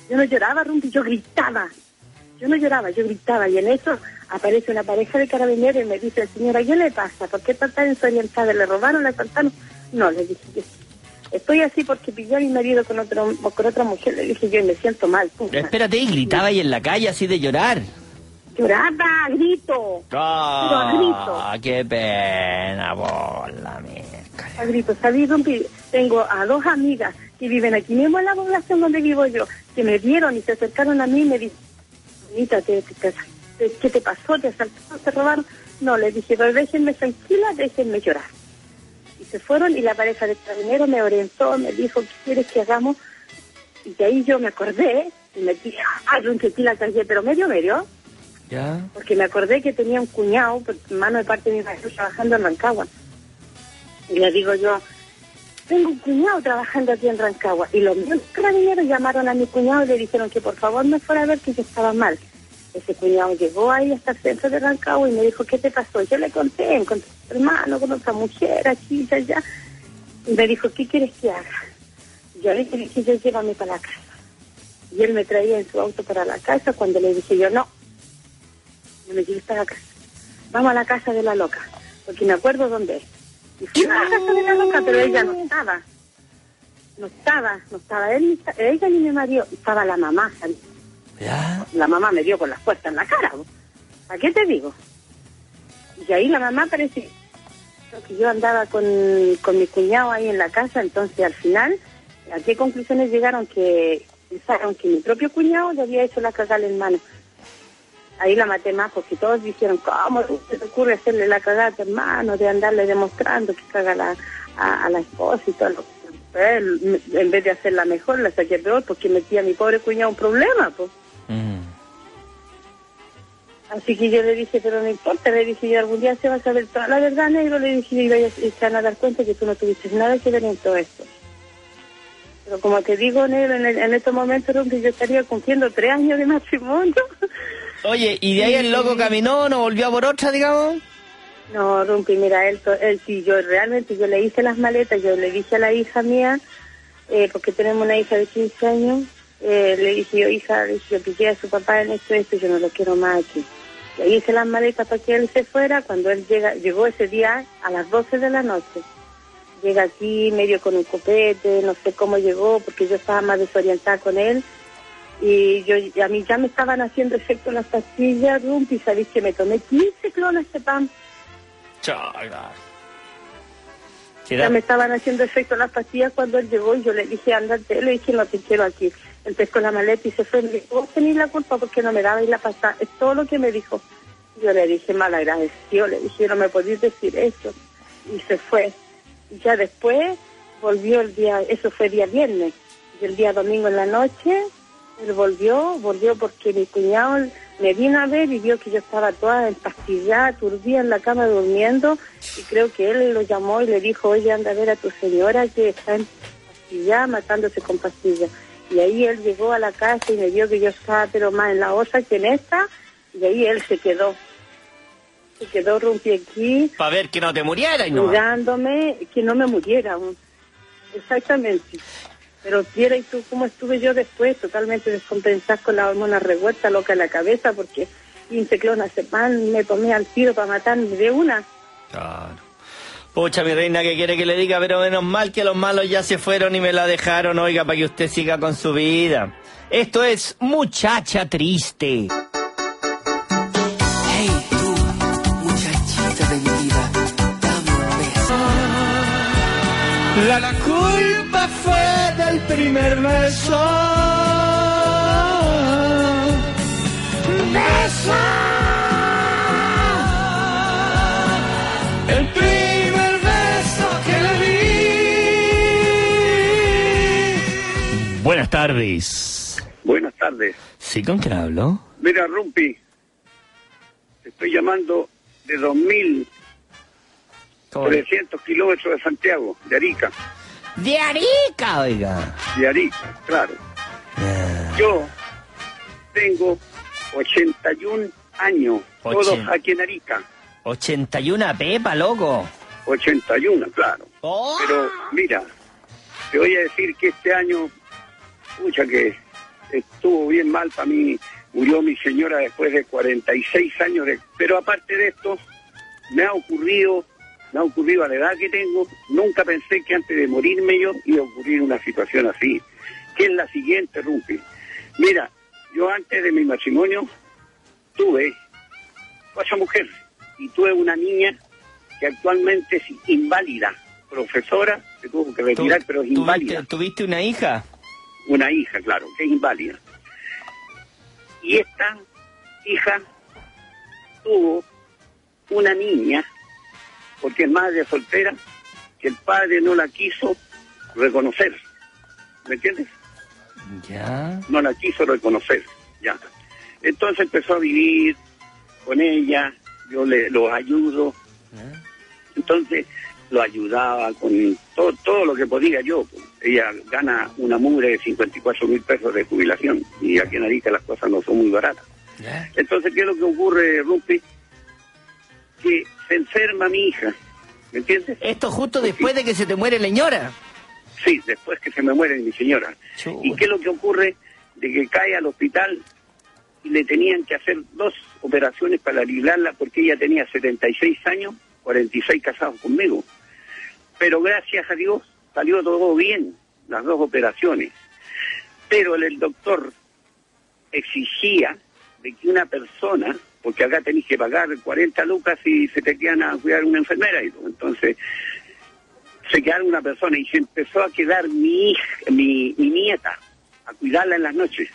Yo no lloraba Rumpi, yo gritaba. Yo no lloraba, yo gritaba. Y en eso aparece una pareja de carabineros y me dice, señora, ¿qué le pasa? ¿Por qué está tan desorientada? ¿Le robaron, le asaltaron? No, le dije yo. Estoy así porque pillé a mi marido con, otro, con otra mujer, le dije yo, y me siento mal. pum. Espérate, y gritaba ahí en la calle así de llorar. Lloraba, grito. Ah, qué pena, por la miércoles. a grito. ¿Sabes? Tengo a dos amigas que viven aquí mismo en la población donde vivo yo, que me vieron y se acercaron a mí y me dijeron, Anita, ¿te, te- te- ¿qué te pasó? ¿Te asaltaron? ¿Te robaron? No, les dije, pero déjenme tranquila, déjenme llorar. Y se fueron y la pareja de carabineros me orientó, me dijo, ¿qué quieres que hagamos? Y de ahí yo me acordé y me dije, ay, Rumpi, aquí la cargué, pero medio, medio ¿Ya? porque me acordé que tenía un cuñado, pues, hermano de parte de mi marido, trabajando en Rancagua. Y le digo yo, tengo un cuñado trabajando aquí en Rancagua. Y los mismos carabineros llamaron a mi cuñado y le dijeron que por favor me fuera a ver que yo estaba mal. Ese cuñado llegó ahí hasta el centro de Rancagua y me dijo, ¿qué te pasó? Yo le conté, encontré a tu hermano con otra mujer aquí y allá. Y me dijo, ¿qué quieres que haga? Yo le dije, yo llévame para la casa. Y él me traía en su auto para la casa cuando le dije yo, no, no me lleves para la casa. Vamos a la casa de la loca, porque me acuerdo dónde es. Y fui a la casa de la loca, pero ella no estaba. No estaba, no estaba él, ella ni mi marido, estaba la mamá. ¿sabes? ¿Ya? La mamá me dio con las puertas en la cara. ¿no? ¿A qué te digo? Y ahí la mamá parece que yo andaba con, con mi cuñado ahí en la casa, entonces al final, ¿a qué conclusiones llegaron? Que pensaron que mi propio cuñado le había hecho la cagada al hermano. Ahí la maté más porque todos dijeron, ¿cómo se te ocurre hacerle la cagada a tu hermano? De andarle demostrando que caga la, a, a la esposa y todo. lo que- Él, en vez de hacerla mejor, la saqué peor porque metía a mi pobre cuñado un problema, pues. Mm. Así que yo le dije, pero no importa, le dije yo, algún día se va a saber toda la verdad, negro, le dije yo, y se van a dar cuenta que tú no tuviste nada que ver en todo esto. Pero como te digo, negro, en, el- en estos momentos, yo estaría cumpliendo tres años de matrimonio. Oye, ¿y de ahí el loco caminó, no volvió a por otra, digamos? No, Rumpi, mira, él, él sí, yo realmente, yo le hice las maletas, yo le dije a la hija mía, eh, porque tenemos una hija de 15 años, eh, le dije yo, hija, yo pillé a su papá en esto, esto, yo no lo quiero más aquí. Le hice las maletas para que él se fuera, cuando él llega, llegó ese día a las 12 de la noche. Llega aquí medio con un copete, no sé cómo llegó, porque yo estaba más desorientada con él. Y yo y a mí ya me estaban haciendo efecto las pastillas, Rumpi, sabéis que me tomé 15 clones de pan. Ya me estaban haciendo efecto las pastillas cuando él llegó y yo le dije, andate, le dije, no te quiero aquí. Él pescó la maleta y se fue. Me dijo, vos tenés la culpa porque no me dabais la pasada. Es todo lo que me dijo. Yo le dije, mal agradecido, le dije, no me podéis decir eso. Y se fue. Y ya después volvió el día, eso fue día viernes. Y el día domingo en la noche, él volvió, volvió porque mi cuñado me vino a ver y vio que yo estaba toda empastillada, turbía en la cama durmiendo. Y creo que él lo llamó y le dijo, oye, anda a ver a tu señora que está empastillada, matándose con pastillas. Y ahí él llegó a la casa y me vio que yo estaba pero más en la osa que en esta. Y ahí él se quedó. Se quedó rompí aquí, Para ver que no te murieras y no. cuidándome, que no me muriera. Exactamente. Pero viera y tú cómo estuve yo después, totalmente descompensada con la hormona revuelta, loca en la cabeza, porque inciclonazepam me tomé al tiro para matarme de una. Claro. Pucha, mi reina, que quiere que le diga, pero menos mal que los malos ya se fueron y me la dejaron, oiga, para que usted siga con su vida. Esto es Muchacha Triste. Primer beso. Beso. El primer beso que le di. Buenas tardes. Buenas tardes. ¿Sí con quién hablo? Mira, Rumpi, te estoy llamando de 2.300 ¿Cómo le- kilómetros de Santiago, de Arica. De Arica, oiga. De Arica, claro. Yo tengo 81 años, todos aquí en Arica. 81 pepa, loco. 81, claro. Oh. Pero mira, te voy a decir que este año, pucha que estuvo bien mal para mí. Murió mi señora después de 46 años. De, pero aparte de esto, me ha ocurrido, me ha ocurrido a la edad que tengo, nunca pensé que antes de morirme yo iba a ocurrir una situación así. Que es la siguiente, Rumpi. Mira, yo antes de mi matrimonio tuve otra mujer y tuve una niña que actualmente es inválida, profesora, se tuvo que retirar, ¿Tú- pero es inválida. ¿Tuviste una hija? Una hija, claro, que es inválida. Y esta hija tuvo una niña, porque es madre soltera, que el padre no la quiso reconocer. ¿Me entiendes? Ya. no la quiso reconocer, ya. Entonces empezó a vivir con ella, yo le los ayudo, entonces lo ayudaba con todo, todo lo que podía yo. Ella gana una mugre de 54 mil pesos de jubilación y aquí en Arica las cosas no son muy baratas. Ya. Entonces, ¿qué es lo que ocurre, Rumpi? Que se enferma mi hija, ¿me entiendes? Esto justo después de que se te muere la señora. Sí, después que se me muere mi señora. ¿Y qué es lo que ocurre? De que cae al hospital y le tenían que hacer dos operaciones para librarla porque ella tenía 76 años, 46 casados conmigo. Pero gracias a Dios salió todo bien, las dos operaciones. Pero el, el doctor exigía de que una persona, porque acá tenéis que pagar 40 lucas y se te quedan a cuidar una enfermera y. Entonces, se quedaron una persona y se empezó a quedar mi hija, mi, mi nieta, a cuidarla en las noches.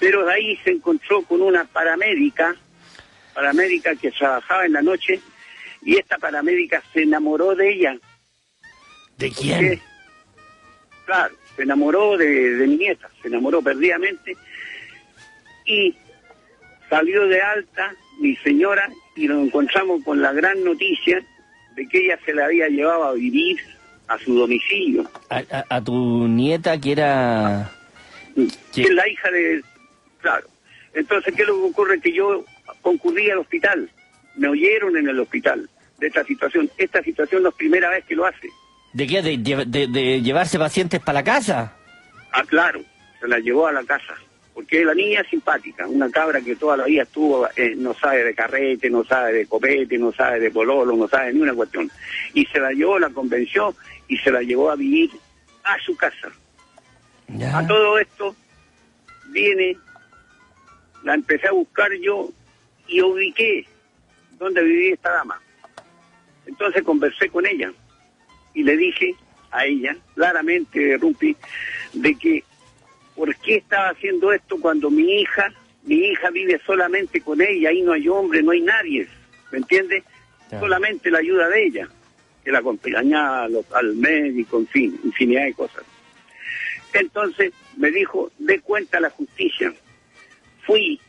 Pero de ahí se encontró con una paramédica, paramédica que trabajaba en la noche, y esta paramédica se enamoró de ella. ¿De porque, quién? Claro, se enamoró de, de mi nieta, se enamoró perdidamente, y salió de alta mi señora y nos encontramos con la gran noticia de que ella se la había llevado a vivir a su domicilio. A, a- a tu nieta que era... Que es la hija de... Claro. Entonces, ¿qué es lo que ocurre? Que yo concurrí al hospital. Me oyeron en el hospital de esta situación. Esta situación no es primera vez que lo hace. ¿De qué? ¿De, lle- de- de llevarse pacientes para la casa? Ah, claro, se la llevó a la casa. Porque la niña es simpática, una cabra que toda la vida estuvo, eh, no sabe de carrete, no sabe de copete, no sabe de pololo, no sabe ni una cuestión. Y se la llevó, la convenció y se la llevó a vivir a su casa. Ya. A todo esto viene, la empecé a buscar yo y ubiqué dónde vivía esta dama. Entonces conversé con ella y le dije a ella, claramente, Rupi, de que qué estaba haciendo esto cuando mi hija, mi hija vive solamente con ella, ahí no hay hombre, no hay nadie, ¿me entiendes? Solamente la ayuda de ella, que la acompañaba al médico, en fin, infinidad de cosas. Entonces me dijo, dé cuenta a la justicia. Fui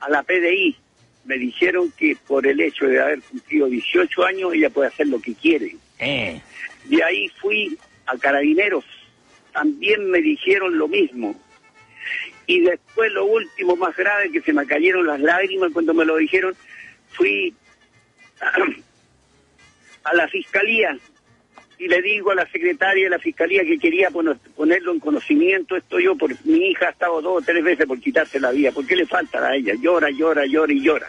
a la PDI, me dijeron que por el hecho de haber cumplido 18 años ella puede hacer lo que quiere. Eh. De ahí fui a Carabineros, también me dijeron lo mismo. Y después lo último más grave, que se me cayeron las lágrimas cuando me lo dijeron, fui a la fiscalía y le digo a la secretaria de la fiscalía que quería poner- ponerlo en conocimiento esto yo, porque mi hija ha estado dos o tres veces por quitarse la vida. ¿Por qué le falta a ella? Llora, llora, llora y llora.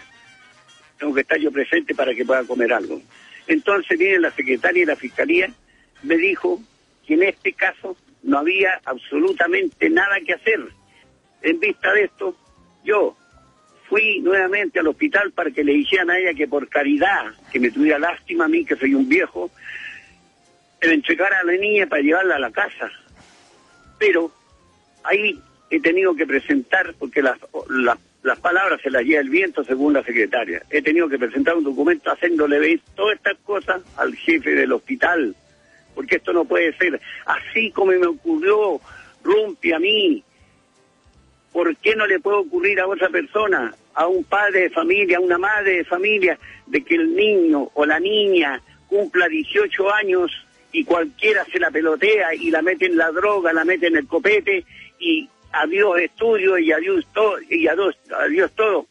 Tengo que estar yo presente para que pueda comer algo. Entonces viene la secretaria de la fiscalía, me dijo que en este caso no había absolutamente nada que hacer. En vista de esto, yo fui nuevamente al hospital para que le dijeran a ella que por caridad, que me tuviera lástima a mí, que soy un viejo, le entregara a la niña para llevarla a la casa. Pero ahí he tenido que presentar, porque las, las, las palabras se las lleva el viento según la secretaria, he tenido que presentar un documento haciéndole ver todas estas cosas al jefe del hospital, porque esto no puede ser así como me ocurrió Rumpi a mí. ¿Por qué no le puede ocurrir a otra persona, a un padre de familia, a una madre de familia, de que el niño o la niña cumpla 18 años y cualquiera se la pelotea y la mete en la droga, la mete en el copete y adiós estudio y adiós todo, y adiós, adiós todo?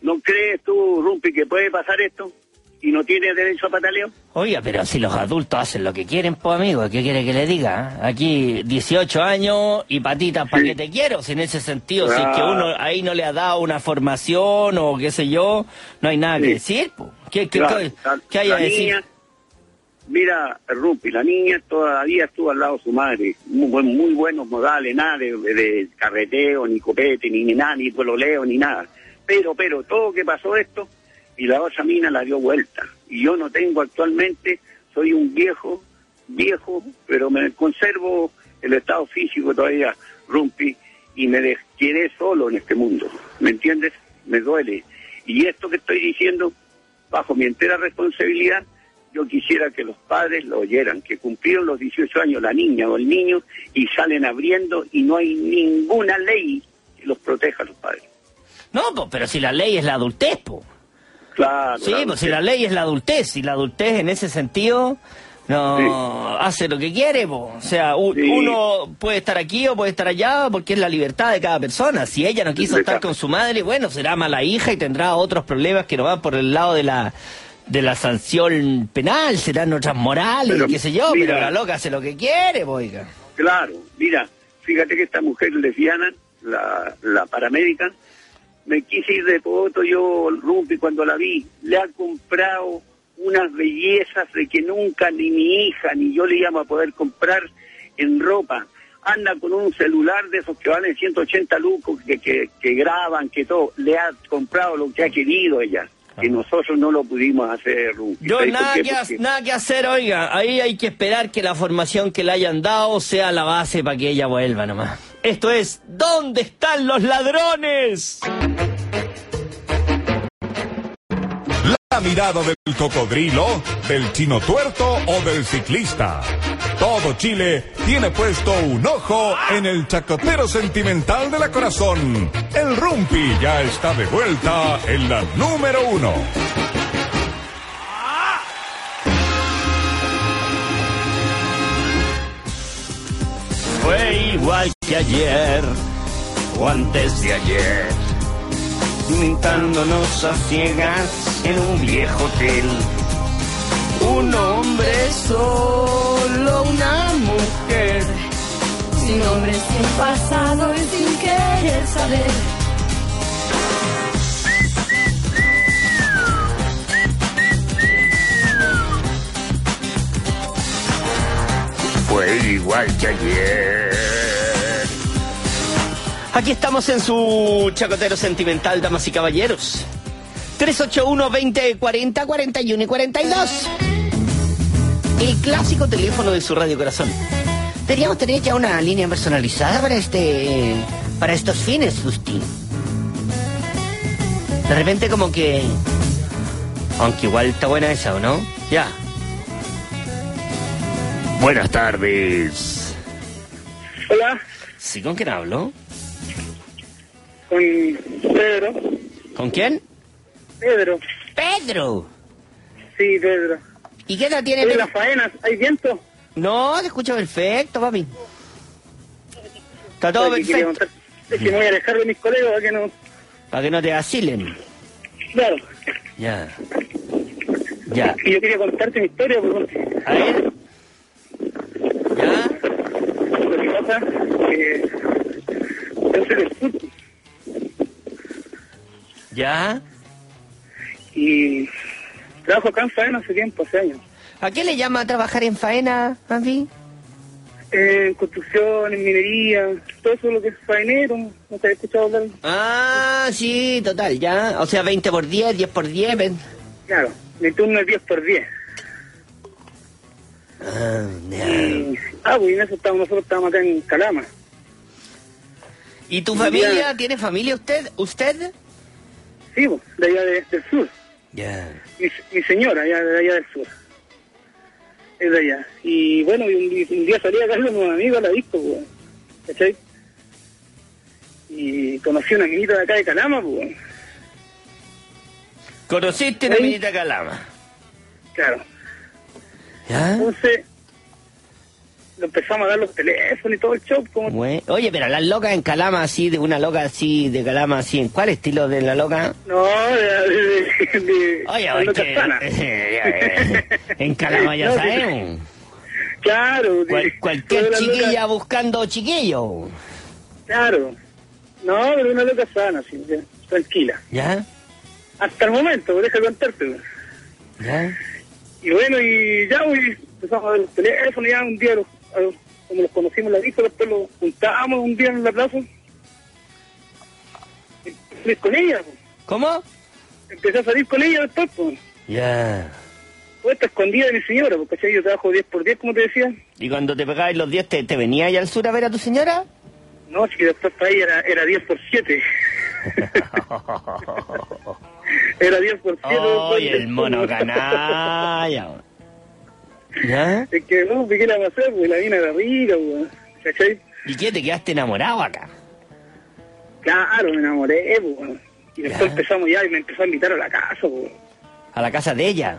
¿No crees tú, Rumpi, que puede pasar esto y no tiene derecho a pataleo? Oiga, pero si los adultos hacen lo que quieren, pues amigo, ¿qué quiere que le diga? Aquí 18 años y patitas para Sí. que te quiero. Si en ese sentido, si es que Ah. uno ahí no le ha dado una formación o qué sé yo, no hay nada que decir, pues. ¿Qué, qué, Claro, qué- la- qué hay a decir? niña, mira, Rumpi, la niña todavía estuvo al lado de su madre, muy, buen- muy buenos modales, nada de, de carreteo, ni copete, ni, ni nada, ni pololeo, ni nada. Pero, pero, todo que pasó esto, y la otra mina la dio vuelta. Y yo no tengo actualmente, soy un viejo, viejo, pero me conservo el estado físico todavía, Rumpi, y me quedé solo en este mundo, ¿me entiendes? Me duele. Y esto que estoy diciendo, bajo mi entera responsabilidad, yo quisiera que los padres lo oyeran, que cumplieron los 18 años la niña o el niño y salen abriendo y no hay ninguna ley que los proteja a los padres. No, pero si la ley es la adultez, pues. Claro. Sí, pues si la ley es la adultez, y la adultez en ese sentido no hace lo que quiere, po. o sea, Sí. uno puede estar aquí o puede estar allá porque es la libertad de cada persona. Si ella no quiso estar con su madre, bueno, será mala hija y tendrá otros problemas que no van por el lado de la de la sanción penal, serán otras morales, Pero, qué sé yo, mira. pero la loca hace lo que quiere, po, oiga. Claro, mira, fíjate que esta mujer lesbiana, la, la paramédica, me quise ir de poto yo, Rumpi, cuando la vi, le ha comprado unas bellezas de que nunca ni mi hija ni yo le íbamos a poder comprar en ropa. Anda con un celular de esos que valen 180 lucos, que, que, que graban, que todo. Le ha comprado lo que ha querido ella, que nosotros no lo pudimos hacer. Yo ¿Sabes por nada que, Porque- nada que hacer, oiga. Ahí hay que esperar que la formación que le hayan dado sea la base para que ella vuelva nomás. Esto es ¿Dónde están los ladrones? La mirada del cocodrilo, del chino tuerto o del ciclista. Todo Chile tiene puesto un ojo en el chacotero sentimental de la corazón. El Rumpi ya está de vuelta en la número uno. Igual que ayer o antes de ayer. Juntándonos a ciegas en un viejo hotel. Un hombre solo, una mujer. Sin nombre, sin pasado y sin querer saber. Fue igual que ayer. Aquí estamos en su chacotero sentimental, damas y caballeros. 381 20 40 41 y 42. El clásico teléfono de su radio corazón. Deberíamos tener ya una línea personalizada para este. para estos fines, Justin. De repente como que. Aunque igual está buena esa, ¿o no? Ya. Buenas tardes. Hola, ¿Sí con quién hablo? Con Pedro. ¿Con quién? Pedro. Pedro. Sí, Pedro. ¿Y qué edad tiene Pedro? las faenas, ¿hay viento? No, te escucho perfecto, papi. Está todo Oye, perfecto. Es que me voy a alejar de mis colegas para que no... Para que no te vacilen. Claro. Ya. Ya. Y yo quería contarte mi historia, porque A ver. Ya. lo que pasa es que yo soy del sur Ya. y trabajo acá en Faena hace tiempo, hace años. ¿A qué le llama trabajar en faena? Eh, en construcción, en minería, todo eso lo que es faenero, ¿no te has escuchado hablar? Ah, sí, total, ya. O sea, 20 por 10, 10 por 10. ven. Claro, mi turno es 10 por 10. Ah, ya. Y, ah, pues en eso estamos, nosotros estamos acá en Calama. ¿Y tu familia? ¿Tiene familia usted? ¿Usted? Sí, de allá de- del sur. Ya. Mi, mi señora, allá, de allá del sur. Es de allá. Y bueno, un, día salí a darle a unos amigos a la disco, pues, ¿cachai? Y conocí a una minita de acá de Calama, pues, ¿Conociste una minita calama? claro. ¿Ya? Entonces, empezamos a dar los teléfonos y todo el show, como Oye, pero las locas en calama así, de una loca así, de calama así, ¿en cuál estilo de la loca? No, de... de, de- Oye, que- en calama ya No, sabemos. Claro. Cual- cualquier loca- chiquilla buscando chiquillo. Claro. No, pero una loca sana, ya, tranquila. ¿Ya? Hasta el momento, deja contarte. ¿Ya? Y bueno, y ya pues, empezamos a ver los teléfonos, ya un día, los- como los conocimos en la disco, después los juntábamos un día en la plaza. Y salí con ella, pues. ¿Cómo? empecé a salir con ella después, pues. Ya. Puesta escondida de mi señora, porque ¿cachai? yo trabajo 10 por 10, como te decía. ¿Y cuando te pegabas los 10, te, te venía allá al sur a ver a tu señora? No, si después para ella era, era 10 por 7. era 10 por 7. ¡Ay, el mono canalla! ¿Ya? Es que no, ¿qué le vamos a hacer? Pues la mina era rica, pues. ¿Cachai? ¿Y qué? ¿Te quedaste enamorado acá? Claro, me enamoré, pues. Y después Ya. empezamos ya y me empezó a invitar a la casa, pues. A la casa de ella.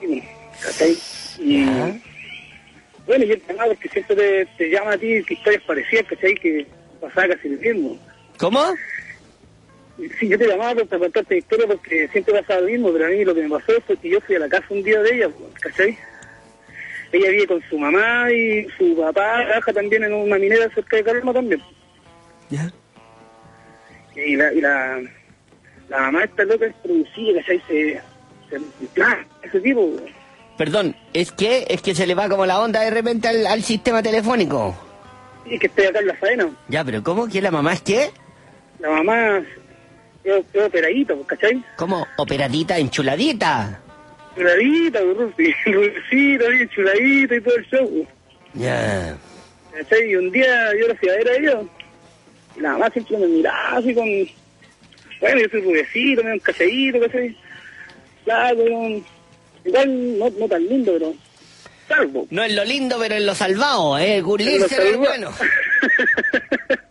Sí, ¿cachai? Y Ya. bueno, yo te llamaba porque siempre te, te llama a ti que historias parecidas, ¿cachai? Que pasaba casi lo mismo. ¿Cómo? Y Sí, yo te llamaba para contarte historia porque siempre pasaba lo mismo, pero a mí lo que me pasó fue que yo fui a la casa un día de ella, pues, ¿cachai? Ella vive con su mamá y su papá trabaja también en una minera cerca de Calma también. ¿Ya? Y la, y la, la mamá esta loca es producida, ¿cachai? Se, se, claro, ese tipo. Perdón, ¿es que es que se le va como la onda de repente al, al sistema telefónico? Sí, que estoy acá en la faena. Ya, pero ¿cómo? ¿Que la mamá es qué? La mamá es, es operadita, ¿cachai? ¿Cómo? Operadita, enchuladita. Pues, rubicita, bien chuladita y todo el show. Ya. ¿Cachai? Y un día yo la fui a ver a ella. Y la mamá siempre me miraba así con... Bueno, yo soy rubecito, medio calladito, ¿cachai? Claro. Igual no, no tan lindo, pero... Salvo. No es lo lindo, pero es lo salvado, ¿eh? Gurlirsen es bueno.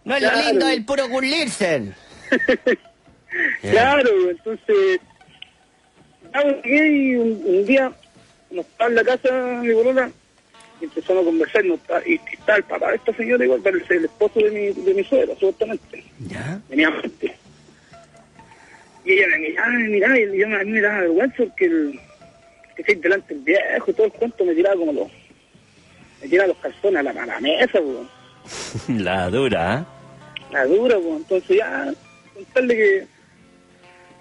No es lo lindo, es el puro Gurlirsen. Claro, entonces... Llegué y un, un día nos estaba en la casa mi bolola y empezamos a conversar y, está- y está el papá de esta señora igual, parece el esposo de mi, de mi suegra, supuestamente. ¿Ya? mi amante. Y ella me miraba, me miraba, y yo, mí me daba vergüenza porque el, que estoy delante del viejo y todo el cuento me tiraba como los, me tiraba los calzones a la, a la mesa, pues, La dura, la dura, pues, entonces ya, contarle que,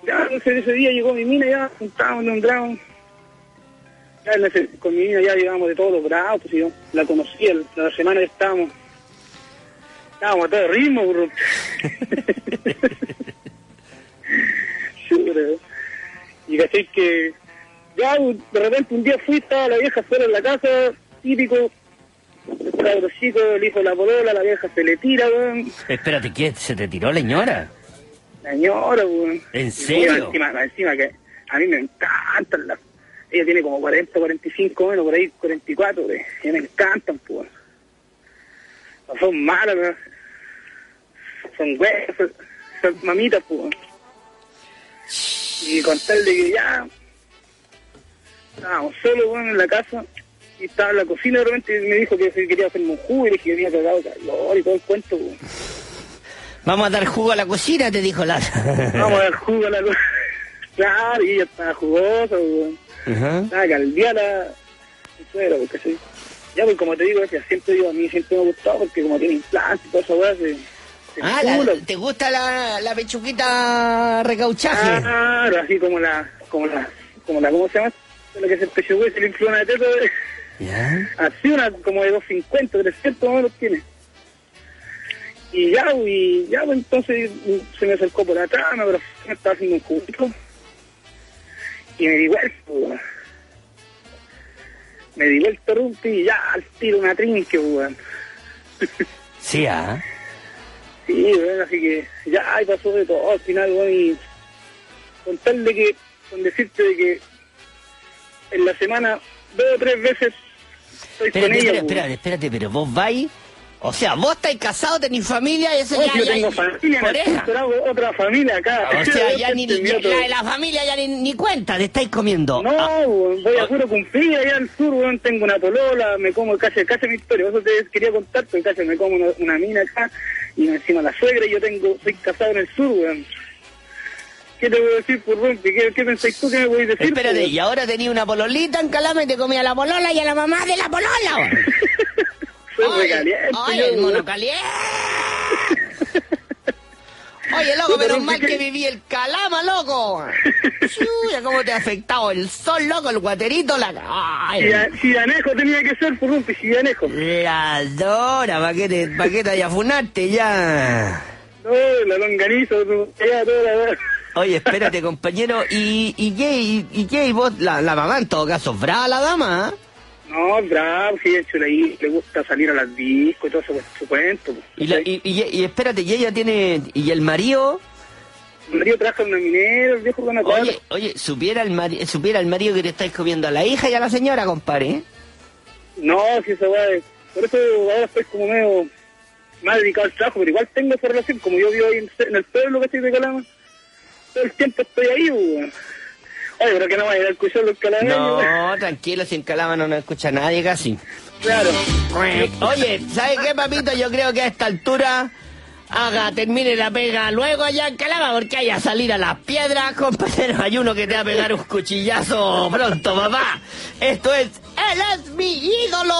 ya, ese día llegó mi mina, ya, juntábamos en un dragón, ya con mi mina ya llegábamos de todos los brazos, pues, yo la conocí, el- la semana que estábamos, estábamos a todo ritmo, bro. Chuta. Y caché que ya de repente un día fui, estaba la vieja fuera de la casa, típico, cabros chicos, el hijo de la polola, la vieja se le tira, weón. Espérate, ¿qué? ¿Se te tiró la señora? Señora, weón. Encima, encima que a mí me encantan las... Ella tiene como 40, 45 menos, por ahí 44, weón. Y me encantan, pues. No son malas, weón. Son huevas, son, son mamitas, pues. Y con tal de que ya... Estábamos solos, weón, en la casa. Y estaba en la cocina de repente me dijo que quería hacerme un jugo y le dije que había cagado calor y todo el cuento, weón. Vamos a dar jugo a la cocina, te dijo la... Vamos a dar jugo a la cosa. Claro, y ella estaba jugosa, weón. Ajá. Estaba caldeada. Mi suegra, porque sí. Ya, pues como te digo, que siempre digo, a mí siempre me ha gustado porque como tiene implante y toda esa weá, se, se Ah, la-. ¿te gusta la, la pechuguita recauchaje? Claro, así como la, como la, como la, ¿cómo se llama? Lo que es el pecho hueso y le infló una de teto, eh. ¿Ya? así una como de 250, 300 más o menos tiene. Y ya, y ya, pues entonces mm, se me acercó por atrás, me abrazó, estaba haciendo un juguito. Y me di vuelta, weón. Me di vuelta rumpi y ya al tiro una trinque, weón. Sí, ¿ah? Sí, weón, así que ya ahí pasó de todo al final, weón, y con tal de que, con decirte de que en la semana dos o tres veces estoy con Espérate, ella, espérate, espérate, espérate, pero vos vais... O sea, vos estáis casados, tenéis familia y eso Oye, ya... yo ya- tengo familia hago otra familia acá. O sea, ya ni, ya- la de la familia ya ni, ni cuenta, te estáis comiendo. No, Ah, voy a puro cumplir allá al sur, weón, tengo una polola, me como, casi, casi mi historia, eso te quería contar, porque casi me como una, una mina acá, y encima la suegra, y yo tengo, soy casado en el sur, weón. ¿Qué te voy a decir por Rumpi? ¿Qué, ¿Qué pensáis tú que me podéis decir? espérate, weón? y ahora tenía una pololita en Calama y te comía la polola y a la mamá de la polola. Ay, recaliente, ay, el mono caliente. Oye, loco, menos mal ¿qué- que viví el calama, loco. Chuya, cómo te ha afectado el sol, loco, el guaterito, la... Ay, Chidanejo tenía que ser por Rumpi, Chidanejo. la dora, ¿para qué te, pa' qué te ya? No, la longaniza, tu- allá toda la... Oye, espérate, compañero, ¿y, y qué? ¿Y, y qué? ¿Y vos, la, la mamá en todo caso, brava la dama? ¿ah? No, bravo, sí, hecho, ahí le gusta salir a las discos y todo eso, pues, su cuento. pues. Y, la- y, y- y espérate, y ella tiene... ¿Y el marido? Mi marido trabaja en una minera, el viejo con. Oye, oye, supiera el, mari- supiera el marido que te estáis comiendo a la hija y a la señora, compadre. ¿eh? No, si weá es- Por eso ahora estoy como medio más dedicado al trabajo, pero igual tengo esa relación, como yo vivo ahí en, en el pueblo que estoy de Calama, todo el tiempo estoy ahí, weón. Oye, pero que no a escuchar los. No, tranquilo, sin calama no nos escucha nadie casi. Claro. Oye, ¿sabes qué, papito? Yo creo que a esta altura haga, termine la pega luego allá en Calama, porque hay a salir a las piedras, compañero. Hay uno que te va a pegar un cuchillazo pronto, papá. Esto es Él es mi ídolo.